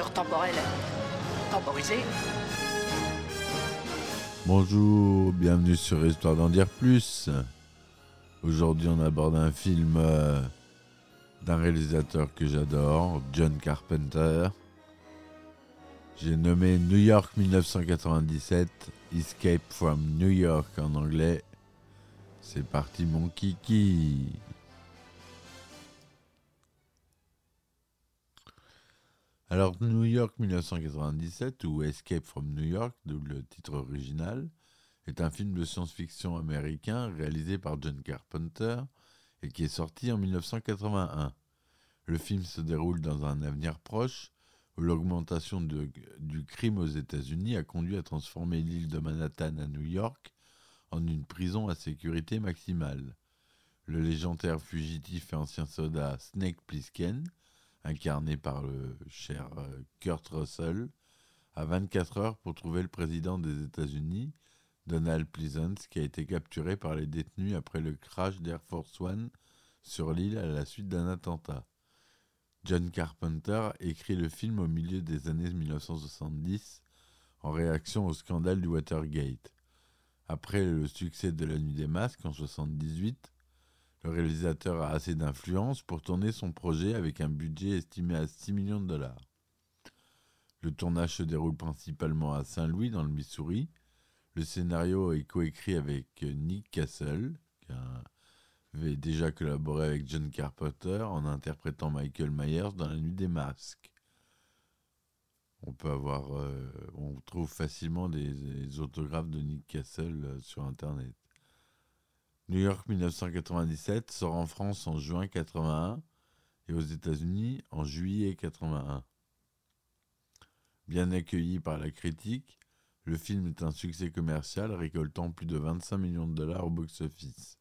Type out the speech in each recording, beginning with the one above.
Temporel temporisé. Bonjour, bienvenue sur Histoire d'en dire plus. Aujourd'hui, on aborde un film euh, d'un réalisateur que j'adore, John Carpenter. J'ai nommé New York 1997, Escape from New York en anglais. C'est parti, mon kiki. Alors, New York 1997, ou Escape from New York, le titre original, est un film de science-fiction américain réalisé par John Carpenter et qui est sorti en 1981. Le film se déroule dans un avenir proche où l'augmentation du crime aux États-Unis a conduit à transformer l'île de Manhattan à New York en une prison à sécurité maximale. Le légendaire fugitif et ancien soldat Snake Plissken, incarné par le cher euh, Kurt Russell, a 24 heures pour trouver le président des États-Unis, Donald Pleasance, qui a été capturé par les détenus après le crash d'Air Force One sur l'île à la suite d'un attentat. John Carpenter écrit le film au milieu des années 1970 en réaction au scandale du Watergate. Après le succès de La Nuit des Masques en 1978, le réalisateur a assez d'influence pour tourner son projet avec un budget estimé à 6 millions de dollars. Le tournage se déroule principalement à Saint-Louis, dans le Missouri. Le scénario est coécrit avec Nick Castle, qui avait déjà collaboré avec John Carpenter en interprétant Michael Myers dans La Nuit des Masques. On peut avoir, euh, on trouve facilement des, des autographes de Nick Castle euh, sur Internet. New York 1997 sort en France en juin 81 et aux États-Unis en juillet 81. Bien accueilli par la critique, le film est un succès commercial récoltant plus de 25 millions de dollars au box-office.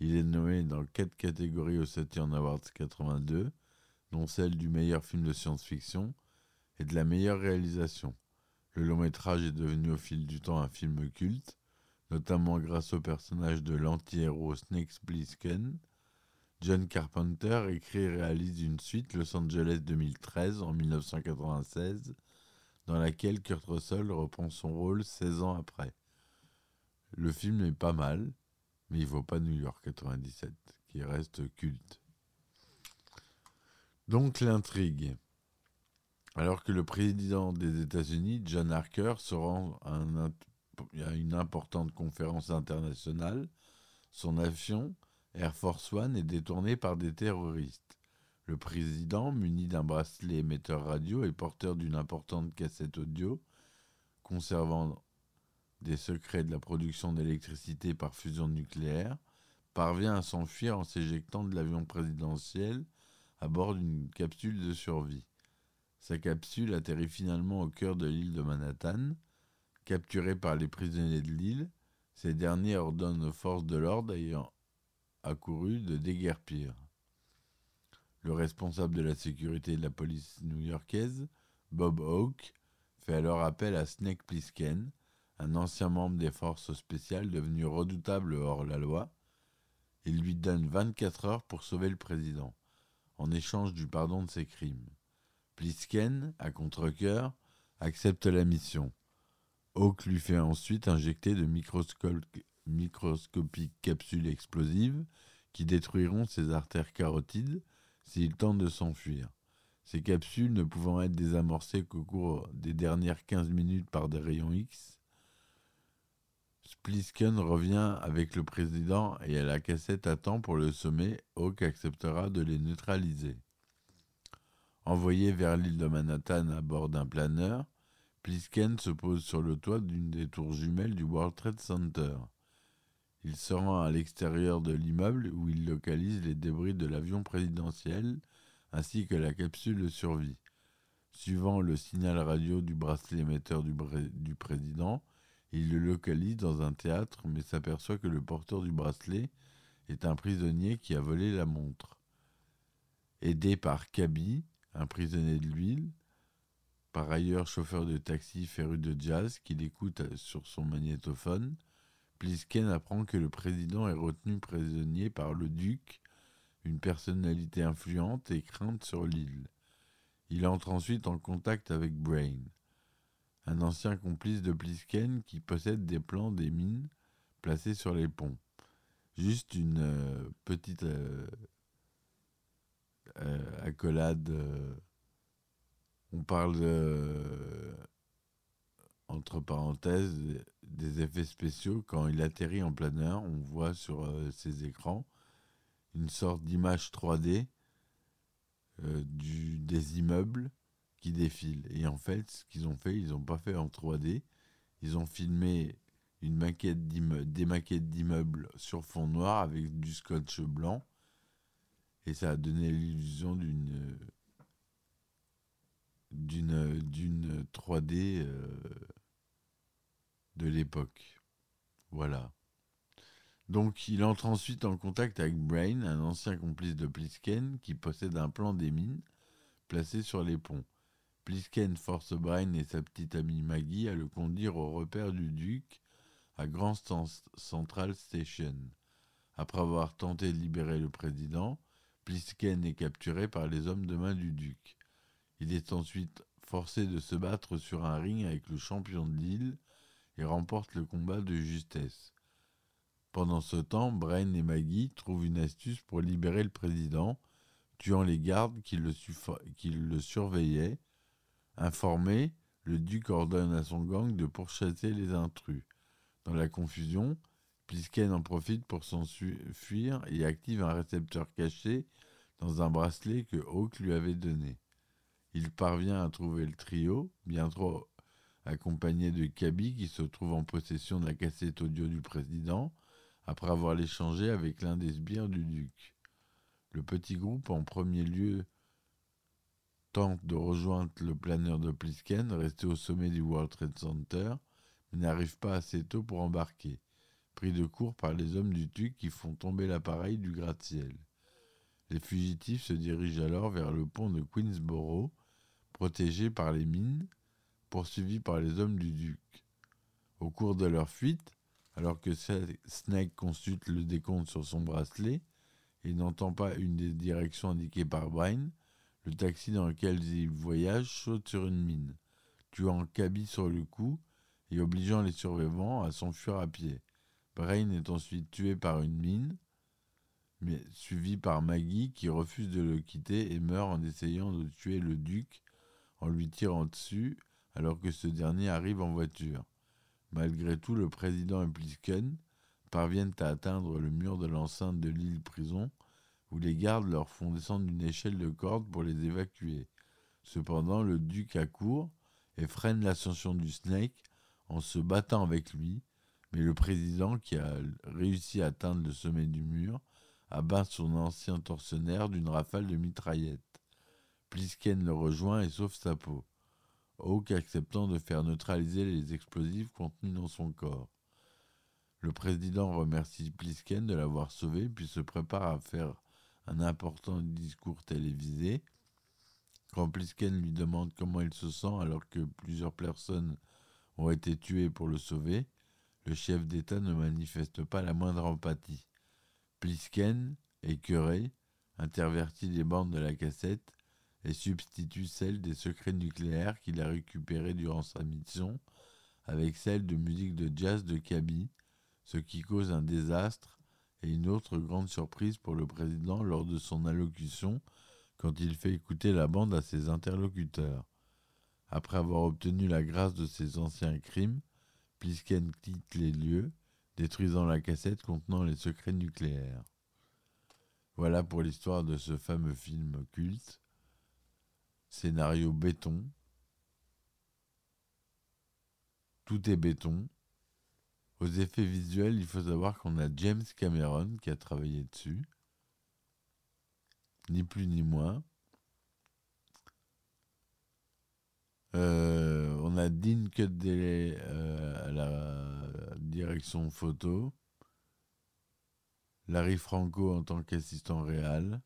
Il est nommé dans quatre catégories au Saturn Awards 82, dont celle du meilleur film de science-fiction et de la meilleure réalisation. Le long métrage est devenu au fil du temps un film culte, notamment grâce au personnage de l'anti-héros Snake Plissken. John Carpenter écrit et réalise une suite Los Angeles 2013 en 1996, dans laquelle Kurt Russell reprend son rôle 16 ans après. Le film est pas mal, mais il vaut pas New York 97, qui reste culte. Donc l'intrigue. Alors que le président des États-Unis, John Harker, se rend à, un à une importante conférence internationale, son avion, Air Force One, est détourné par des terroristes. Le président, muni d'un bracelet émetteur radio et porteur d'une importante cassette audio, conservant des secrets de la production d'électricité par fusion nucléaire, parvient à s'enfuir en s'éjectant de l'avion présidentiel à bord d'une capsule de survie. Sa capsule atterrit finalement au cœur de l'île de Manhattan. Capturé par les prisonniers de l'île, ces derniers ordonnent aux forces de l'ordre ayant accouru de déguerpir. Le responsable de la sécurité de la police new-yorkaise, Bob Hawke, fait alors appel à Snake Plissken, un ancien membre des forces spéciales devenu redoutable hors la loi. Il lui donne 24 heures pour sauver le président, en échange du pardon de ses crimes. Plisken, à contre-coeur, accepte la mission. Hawke lui fait ensuite injecter de microsco- microscopiques capsules explosives qui détruiront ses artères carotides s'il tente de s'enfuir. Ces capsules ne pouvant être désamorcées qu'au cours des dernières 15 minutes par des rayons X, Plisken revient avec le président et à la cassette à temps pour le sommet, Hawke acceptera de les neutraliser. Envoyé vers l'île de Manhattan à bord d'un planeur, Plisken se pose sur le toit d'une des tours jumelles du World Trade Center. Il se rend à l'extérieur de l'immeuble où il localise les débris de l'avion présidentiel ainsi que la capsule de survie. Suivant le signal radio du bracelet émetteur du, du président, il le localise dans un théâtre mais s'aperçoit que le porteur du bracelet est un prisonnier qui a volé la montre. Aidé par Kaby, un prisonnier de l'huile, par ailleurs chauffeur de taxi féru de jazz qu'il écoute sur son magnétophone, Plisken apprend que le président est retenu prisonnier par le duc, une personnalité influente et crainte sur l'île. Il entre ensuite en contact avec Brain, un ancien complice de Plisken qui possède des plans des mines placés sur les ponts. Juste une euh, petite euh, euh, accolade. On parle entre parenthèses des effets spéciaux. Quand il atterrit en planeur, on voit sur ses écrans une sorte d'image 3D du, des immeubles qui défilent. Et en fait, ce qu'ils ont fait, ils n'ont pas fait en 3D. Ils ont filmé des maquettes d'immeubles sur fond noir avec du scotch blanc. Et ça a donné l'illusion d'une d'une d'une 3D euh, de l'époque. Voilà. Donc il entre ensuite en contact avec Brain, un ancien complice de Plisken qui possède un plan des mines placé sur les ponts. Plisken force Brain et sa petite amie Maggie à le conduire au repère du duc à Grand Central Station. Après avoir tenté de libérer le président, Plisken est capturé par les hommes de main du duc. Il est ensuite forcé de se battre sur un ring avec le champion de l'île et remporte le combat de justesse. Pendant ce temps, Brain et Maggie trouvent une astuce pour libérer le président, tuant les gardes qui le, surveillaient. Informé, le duc ordonne à son gang de pourchasser les intrus. Dans la confusion, Plisken en profite pour s'enfuir et active un récepteur caché dans un bracelet que Hawk lui avait donné. Il parvient à trouver le trio, bien trop accompagné de Kaby qui se trouve en possession de la cassette audio du président, après avoir l'échangé avec l'un des sbires du duc. Le petit groupe, en premier lieu, tente de rejoindre le planeur de Plisken, resté au sommet du World Trade Center, mais n'arrive pas assez tôt pour embarquer, pris de court par les hommes du duc qui font tomber l'appareil du gratte-ciel. Les fugitifs se dirigent alors vers le pont de Queensboro, protégé par les mines, poursuivis par les hommes du duc. Au cours de leur fuite, alors que Snake consulte le décompte sur son bracelet et n'entend pas une des directions indiquées par Brain, le taxi dans lequel il voyage saute sur une mine, tuant Kaby sur le coup et obligeant les survivants à s'enfuir à pied. Brain est ensuite tué par une mine, mais suivi par Maggie qui refuse de le quitter et meurt en essayant de tuer le duc en lui tirant dessus alors que ce dernier arrive en voiture. Malgré tout, le président et Plisken parviennent à atteindre le mur de l'enceinte de l'île prison, où les gardes leur font descendre une échelle de corde pour les évacuer. Cependant, le duc accourt et freine l'ascension du Snake en se battant avec lui, mais le président, qui a réussi à atteindre le sommet du mur, abat son ancien tortionnaire d'une rafale de mitraillettes. Plisken le rejoint et sauve sa peau. Hawk acceptant de faire neutraliser les explosifs contenus dans son corps. Le président remercie Plisken de l'avoir sauvé puis se prépare à faire un important discours télévisé. Quand Plisken lui demande comment il se sent alors que plusieurs personnes ont été tuées pour le sauver, le chef d'État ne manifeste pas la moindre empathie. Plisken, écœuré, intervertit les bandes de la cassette et substitue celle des secrets nucléaires qu'il a récupérés durant sa mission avec celle de musique de jazz de Kaby, ce qui cause un désastre et une autre grande surprise pour le président lors de son allocution quand il fait écouter la bande à ses interlocuteurs. Après avoir obtenu la grâce de ses anciens crimes, Plisken quitte les lieux, détruisant la cassette contenant les secrets nucléaires. Voilà pour l'histoire de ce fameux film culte Scénario béton. Tout est béton. Aux effets visuels, il faut savoir qu'on a James Cameron qui a travaillé dessus. Ni plus ni moins. Euh, on a Dean Cuddeley euh, à la direction photo. Larry Franco en tant qu'assistant réel.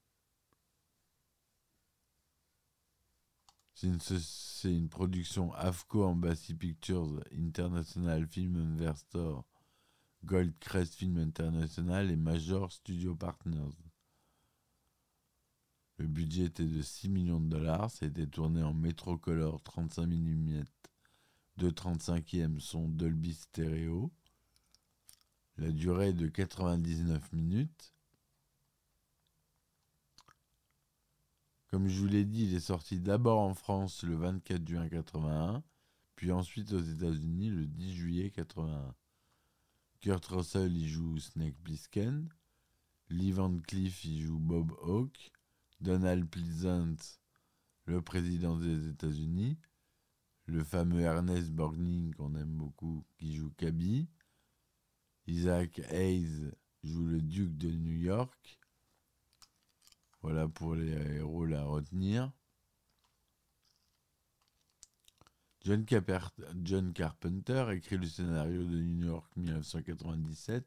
C'est une, production AFCO Embassy Pictures International Film Investor, Goldcrest Film International et Major Studio Partners. Le budget était de 6 millions de dollars. Été tourné en Metrocolor 35 mm de 35e son Dolby Stereo. La durée est de 99 minutes. Comme je vous l'ai dit, il est sorti d'abord en France le 24 juin 81, puis ensuite aux États-Unis le 10 juillet 81. Kurt Russell y joue Snake Plissken, Lee Van Cleef y joue Bob Hawke, Donald Pleasant, le président des États-Unis, le fameux Ernest Borgnine qu'on aime beaucoup qui joue Cabby, Isaac Hayes joue le duc de New York. Voilà pour les rôles à retenir. John, Carpenter écrit le scénario de New York 1997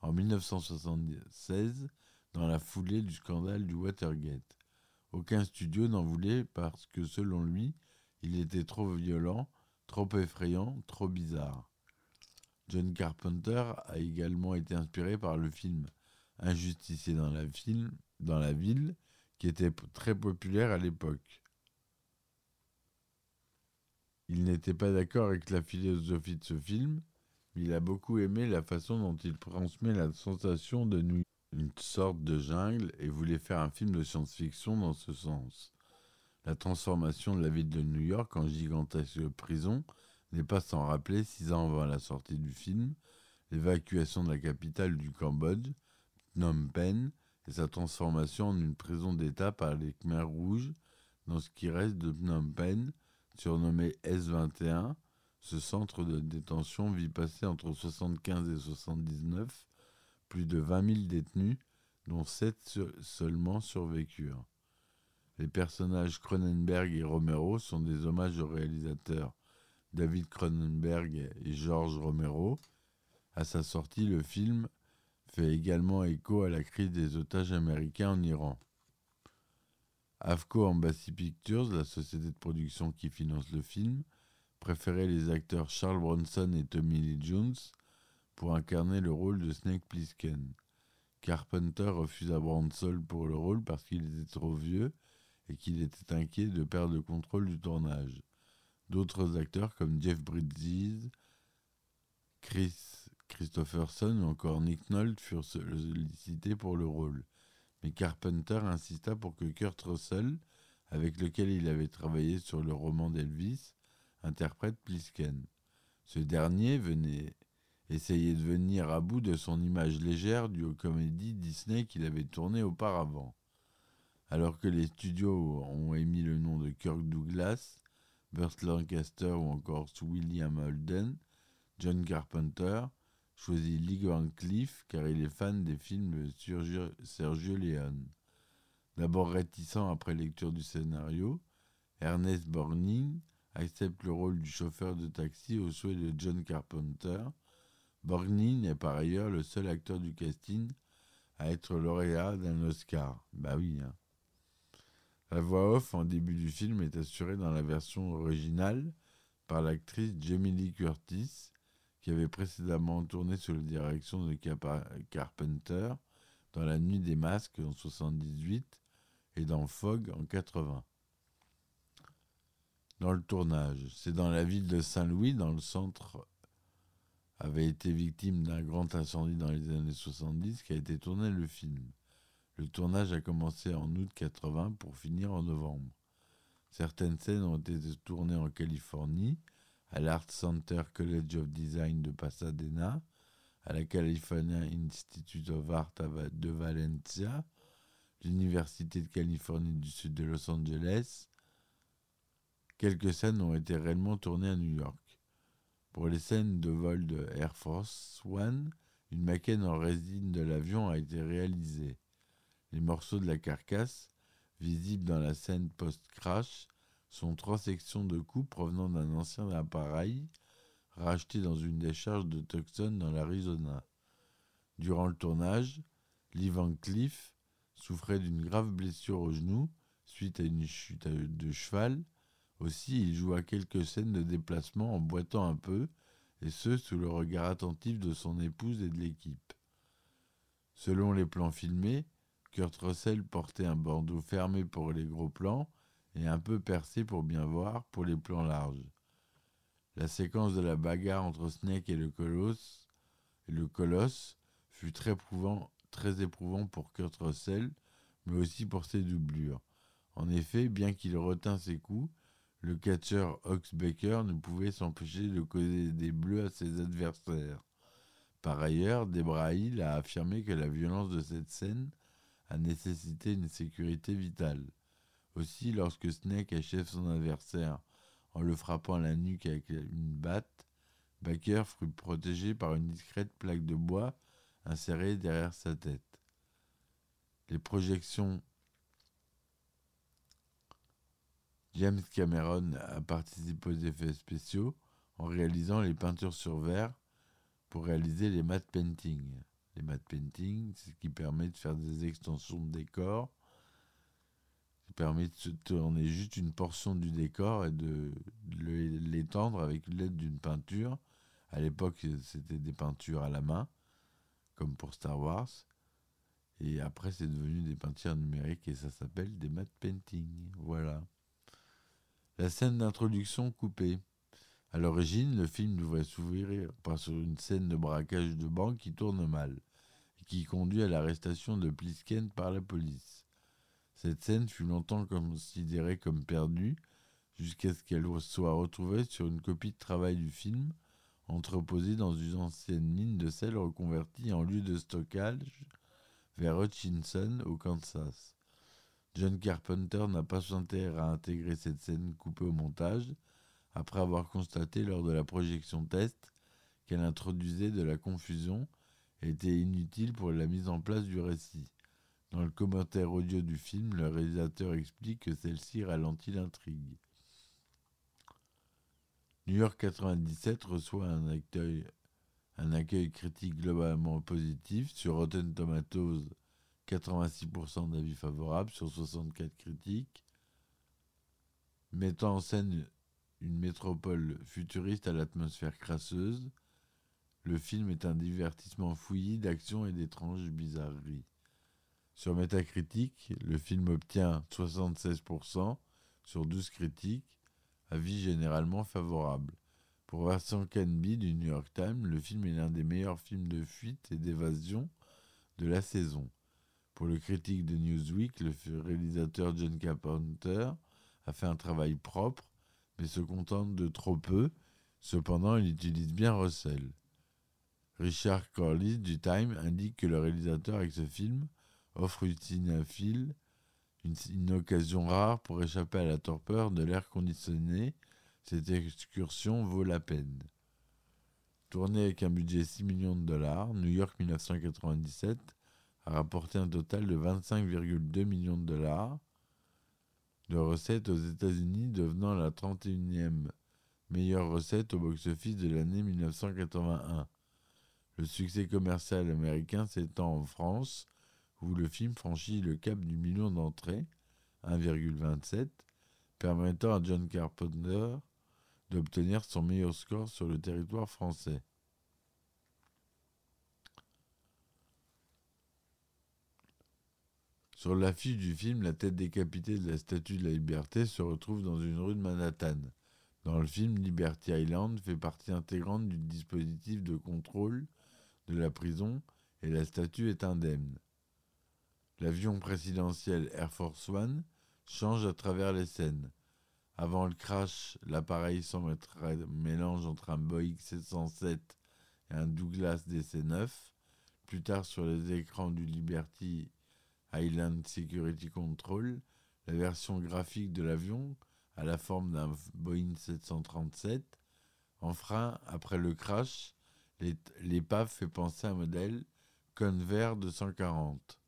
en 1976 dans la foulée du scandale du Watergate. Aucun studio n'en voulait parce que selon lui, il était trop violent, trop effrayant, trop bizarre. John Carpenter a également été inspiré par le film Injusticier dans la, dans la ville, qui était très populaire à l'époque. Il n'était pas d'accord avec la philosophie de ce film, mais il a beaucoup aimé la façon dont il transmet la sensation de New une sorte de jungle, et voulait faire un film de science-fiction dans ce sens. La transformation de la ville de New York en gigantesque prison n'est pas sans rappeler, six ans avant la sortie du film, l'évacuation de la capitale du Cambodge, Phnom Penh, et sa transformation en une prison d'État par les Khmers rouges dans ce qui reste de Phnom Penh, surnommé S21. Ce centre de détention vit passer entre 75 et 79 plus de 20 000 détenus, dont 7 seulement survécurent. Les personnages Cronenberg et Romero sont des hommages aux réalisateurs David Cronenberg et George Romero. À sa sortie, le film fait également écho à la crise des otages américains en Iran. AFCO Embassy Pictures, la société de production qui finance le film, préférait les acteurs Charles Bronson et Tommy Lee Jones pour incarner le rôle de Snake Plissken. Carpenter refusa Bronson pour le rôle parce qu'il était trop vieux et qu'il était inquiet de perdre le contrôle du tournage. D'autres acteurs comme Jeff Bridges, Chris Christopherson ou encore Nick Nolte furent sollicités pour le rôle. Mais Carpenter insista pour que Kurt Russell, avec lequel il avait travaillé sur le roman d'Elvis, interprète Plisken. Ce dernier venait essayer de venir à bout de son image légère du comédie Disney qu'il avait tourné auparavant. Alors que les studios ont émis le nom de Kirk Douglas, Burt Lancaster ou encore William Holden, John Carpenter choisit Lee Cleef car il est fan des films de Sergio Leone. D'abord réticent après lecture du scénario, Ernest Borgnine accepte le rôle du chauffeur de taxi au souhait de John Carpenter. Borgnine est par ailleurs le seul acteur du casting à être lauréat d'un Oscar. Bah oui, hein. La voix off en début du film est assurée dans la version originale par l'actrice Jamie Lee Curtis, qui avait précédemment tourné sous la direction de Carpenter dans La Nuit des Masques en 78 et dans Fog en 80. Dans le tournage, c'est dans la ville de Saint-Louis, dans le centre, avait été victime d'un grand incendie dans les années 70 qu'a été tourné le film. Le tournage a commencé en août 80 pour finir en novembre. Certaines scènes ont été tournées en Californie, à l'Art Center College of Design de Pasadena, à la California Institute of Art de Valencia, l'Université de Californie du Sud de Los Angeles. Quelques scènes ont été réellement tournées à New York. Pour les scènes de vol de Air Force One, une maquette en résine de l'avion a été réalisée. Les morceaux de la carcasse, visibles dans la scène post-crash, sont trois sections de coups provenant d'un ancien appareil racheté dans une décharge de Tucson dans l'Arizona. Durant le tournage, Lee Van Cleef souffrait d'une grave blessure au genou suite à une chute de cheval. Aussi, il joua quelques scènes de déplacement en boitant un peu, et ce sous le regard attentif de son épouse et de l'équipe. Selon les plans filmés, Kurt Russell portait un bandeau fermé pour les gros plans et un peu percé pour bien voir pour les plans larges. La séquence de la bagarre entre Snake et le colosse, fut très éprouvant, pour Kurt Russell, mais aussi pour ses doublures. En effet, bien qu'il retint ses coups, le catcheur Ox Baker ne pouvait s'empêcher de causer des bleus à ses adversaires. Par ailleurs, Debra Hill a affirmé que la violence de cette scène a nécessité une sécurité vitale. Aussi, lorsque Snake achève son adversaire en le frappant à la nuque avec une batte, Baker fut protégé par une discrète plaque de bois insérée derrière sa tête. Les projections James Cameron a participé aux effets spéciaux en réalisant les peintures sur verre pour réaliser les matte paintings. Les matte paintings, ce qui permet de faire des extensions de décor permet de tourner juste une portion du décor et de l'étendre avec l'aide d'une peinture. À l'époque, c'était des peintures à la main, comme pour Star Wars. Et après, c'est devenu des peintures numériques et ça s'appelle des matte painting. Voilà. La scène d'introduction coupée. À l'origine, le film devrait s'ouvrir par une scène de braquage de banque qui tourne mal et qui conduit à l'arrestation de Plisken par la police. Cette scène fut longtemps considérée comme perdue, jusqu'à ce qu'elle soit retrouvée sur une copie de travail du film, entreposée dans une ancienne mine de sel reconvertie en lieu de stockage vers Hutchinson, au Kansas. John Carpenter n'a pas intérêt à intégrer cette scène coupée au montage, après avoir constaté lors de la projection test qu'elle introduisait de la confusion et était inutile pour la mise en place du récit. Dans le commentaire audio du film, le réalisateur explique que celle-ci ralentit l'intrigue. New York 97 reçoit un accueil, critique globalement positif sur Rotten Tomatoes, 86% d'avis favorables sur 64 critiques, mettant en scène une métropole futuriste à l'atmosphère crasseuse. Le film est un divertissement fouillis d'action et d'étranges bizarreries. Sur Metacritic, le film obtient 76% sur 12 critiques, avis généralement favorable. Pour Vincent Canby du New York Times, le film est l'un des meilleurs films de fuite et d'évasion de la saison. Pour le critique de Newsweek, le réalisateur John Carpenter a fait un travail propre, mais se contente de trop peu. Cependant, il utilise bien Russell. Richard Corliss du Time indique que le réalisateur avec ce film offre une une, une occasion rare pour échapper à la torpeur de l'air conditionné. Cette excursion vaut la peine. Tournée avec un budget 6 millions de dollars, New York 1997 a rapporté un total de 25,2 millions de dollars de recettes aux États-Unis, devenant la 31e meilleure recette au box-office de l'année 1981. Le succès commercial américain s'étend en France où le film franchit le cap du million d'entrées, 1,27, permettant à John Carpenter d'obtenir son meilleur score sur le territoire français. Sur l'affiche du film, la tête décapitée de la Statue de la Liberté se retrouve dans une rue de Manhattan. Dans le film, Liberty Island fait partie intégrante du dispositif de contrôle de la prison et la statue est indemne. L'avion présidentiel Air Force One change à travers les scènes. Avant le crash, l'appareil semble être mélange entre un Boeing 707 et un Douglas DC-9. Plus tard, sur les écrans du Liberty Island Security Control, la version graphique de l'avion a la forme d'un Boeing 737. En frein, après le crash, l'épave fait penser à un modèle Convair 240.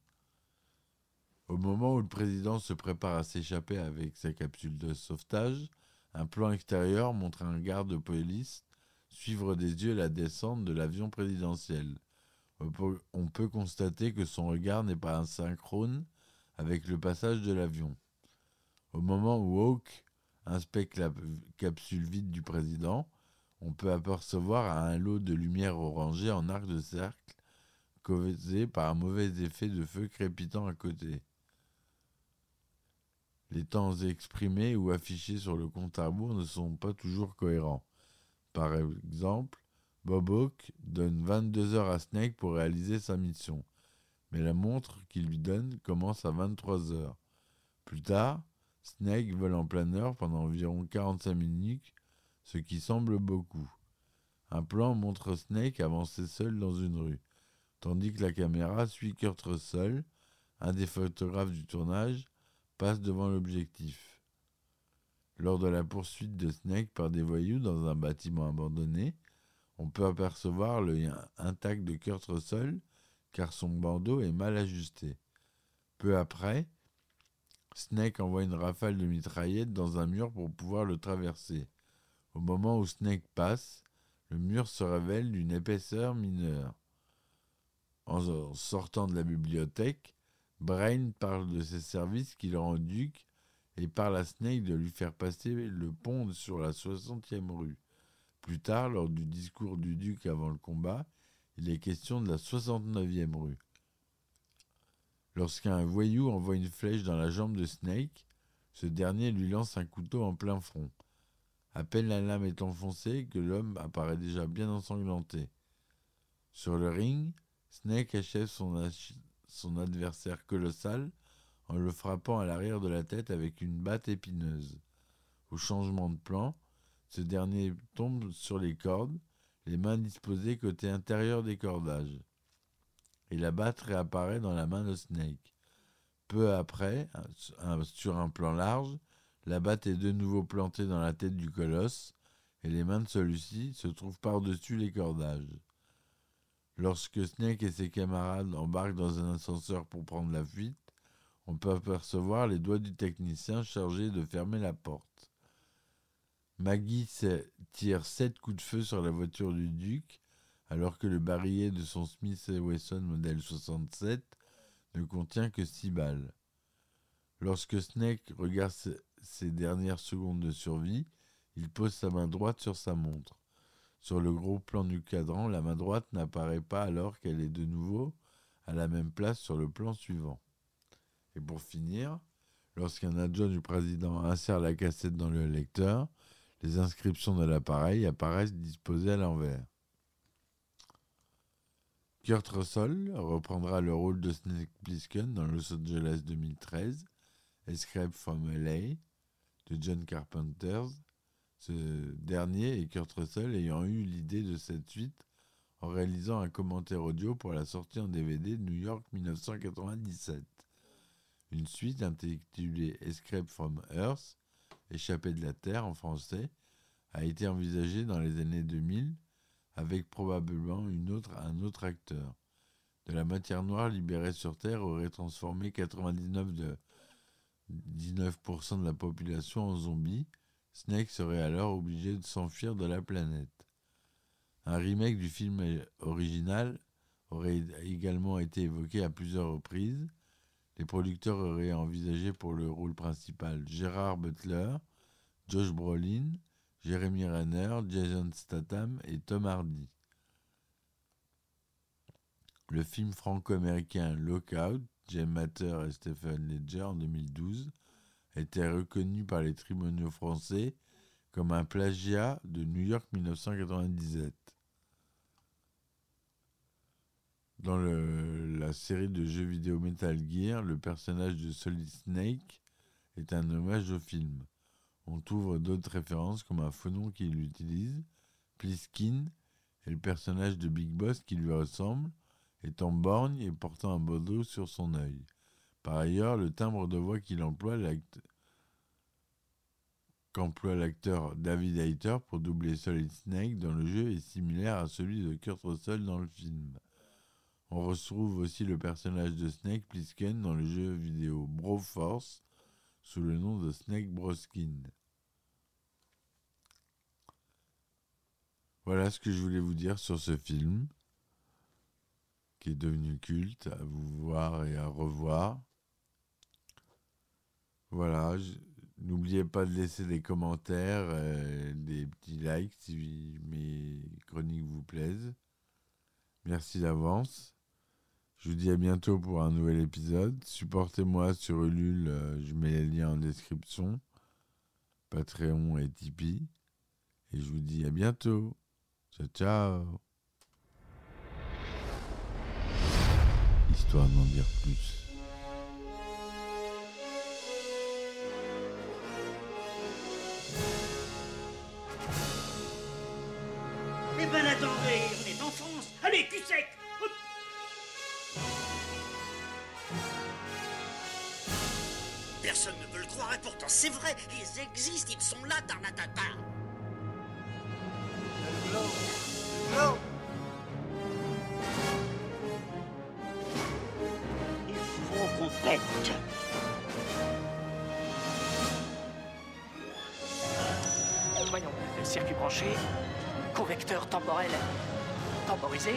Au moment où le président se prépare à s'échapper avec sa capsule de sauvetage, un plan extérieur montre un garde de police suivre des yeux la descente de l'avion présidentiel. On peut constater que son regard n'est pas synchrone avec le passage de l'avion. Au moment où Hawke inspecte la capsule vide du président, on peut apercevoir un lot de lumière orangée en arc de cercle causé par un mauvais effet de feu crépitant à côté. Les temps exprimés ou affichés sur le compte à rebours ne sont pas toujours cohérents. Par exemple, Bob Hawke donne 22 heures à Snake pour réaliser sa mission, mais la montre qu'il lui donne commence à 23 heures. Plus tard, Snake vole en planeur pendant environ 45 minutes, ce qui semble beaucoup. Un plan montre Snake avancer seul dans une rue, tandis que la caméra suit Kurt Russell, un des photographes du tournage, passe devant l'objectif. Lors de la poursuite de Snake par des voyous dans un bâtiment abandonné, on peut apercevoir le intact de Kurt Russell car son bandeau est mal ajusté. Peu après, Snake envoie une rafale de mitraillettes dans un mur pour pouvoir le traverser. Au moment où Snake passe, le mur se révèle d'une épaisseur mineure. En sortant de la bibliothèque, Brain parle de ses services qu'il rend au duc et parle à Snake de lui faire passer le pont sur la 60e rue. Plus tard, lors du discours du duc avant le combat, il est question de la 69e rue. Lorsqu'un voyou envoie une flèche dans la jambe de Snake, ce dernier lui lance un couteau en plein front. À peine la lame est enfoncée que l'homme apparaît déjà bien ensanglanté. Sur le ring, Snake achève son, son adversaire colossal en le frappant à l'arrière de la tête avec une batte épineuse. Au changement de plan, ce dernier tombe sur les cordes, les mains disposées côté intérieur des cordages. Et la batte réapparaît dans la main de Snake. Peu après, sur un plan large, la batte est de nouveau plantée dans la tête du colosse et les mains de celui-ci se trouvent par-dessus les cordages. Lorsque Snake et ses camarades embarquent dans un ascenseur pour prendre la fuite, on peut apercevoir les doigts du technicien chargé de fermer la porte. Maggie tire sept coups de feu sur la voiture du duc, alors que le barillet de son Smith Wesson modèle 67 ne contient que six balles. Lorsque Snake regarde ses dernières secondes de survie, il pose sa main droite sur sa montre. Sur le gros plan du cadran, la main droite n'apparaît pas alors qu'elle est de nouveau à la même place sur le plan suivant. Et pour finir, lorsqu'un adjoint du président insère la cassette dans le lecteur, les inscriptions de l'appareil apparaissent disposées à l'envers. Kurt Russell reprendra le rôle de Snake Plissken dans Los Angeles 2013, Escape from LA de John Carpenter, ce dernier et Kurt Russell ayant eu l'idée de cette suite en réalisant un commentaire audio pour la sortie en DVD de New York 1997. Une suite intitulée Escape from Earth, Échappée de la Terre en français, a été envisagée dans les années 2000 avec probablement un autre acteur. De la matière noire libérée sur Terre aurait transformé 99 de, 19% de la population en zombies Snake serait alors obligé de s'enfuir de la planète. Un remake du film original aurait également été évoqué à plusieurs reprises. Les producteurs auraient envisagé pour le rôle principal Gérard Butler, Josh Brolin, Jeremy Renner, Jason Statham et Tom Hardy. Le film franco-américain Lockout, James Matter et Stephen Ledger en 2012 était reconnu par les tribunaux français comme un plagiat de New York 1997. Dans la série de jeux vidéo Metal Gear, le personnage de Solid Snake est un hommage au film. On trouve d'autres références comme un faux nom qu'il utilise, Pliskin, et le personnage de Big Boss qui lui ressemble, étant borgne et portant un bandeau sur son œil. Par ailleurs, le timbre de voix qu'il emploie qu'emploie l'acteur David Hayter pour doubler Solid Snake dans le jeu est similaire à celui de Kurt Russell dans le film. On retrouve aussi le personnage de Snake Plissken dans le jeu vidéo Broforce sous le nom de Snake Broskin. Voilà ce que je voulais vous dire sur ce film qui est devenu culte, à vous voir et à revoir. Voilà, n'oubliez pas de laisser des commentaires, euh, des petits likes si mes chroniques vous plaisent. Merci d'avance. Je vous dis à bientôt pour un nouvel épisode. Supportez-moi sur Ulule, euh, je mets les liens en description. Patreon et Tipeee. Et je vous dis à bientôt. Ciao ciao. Histoire d'en dire plus. C'est vrai, ils existent, ils sont là, Tarnatata. Il faut qu'on pète. Voyons, le circuit branché, convecteur temporel temporisé,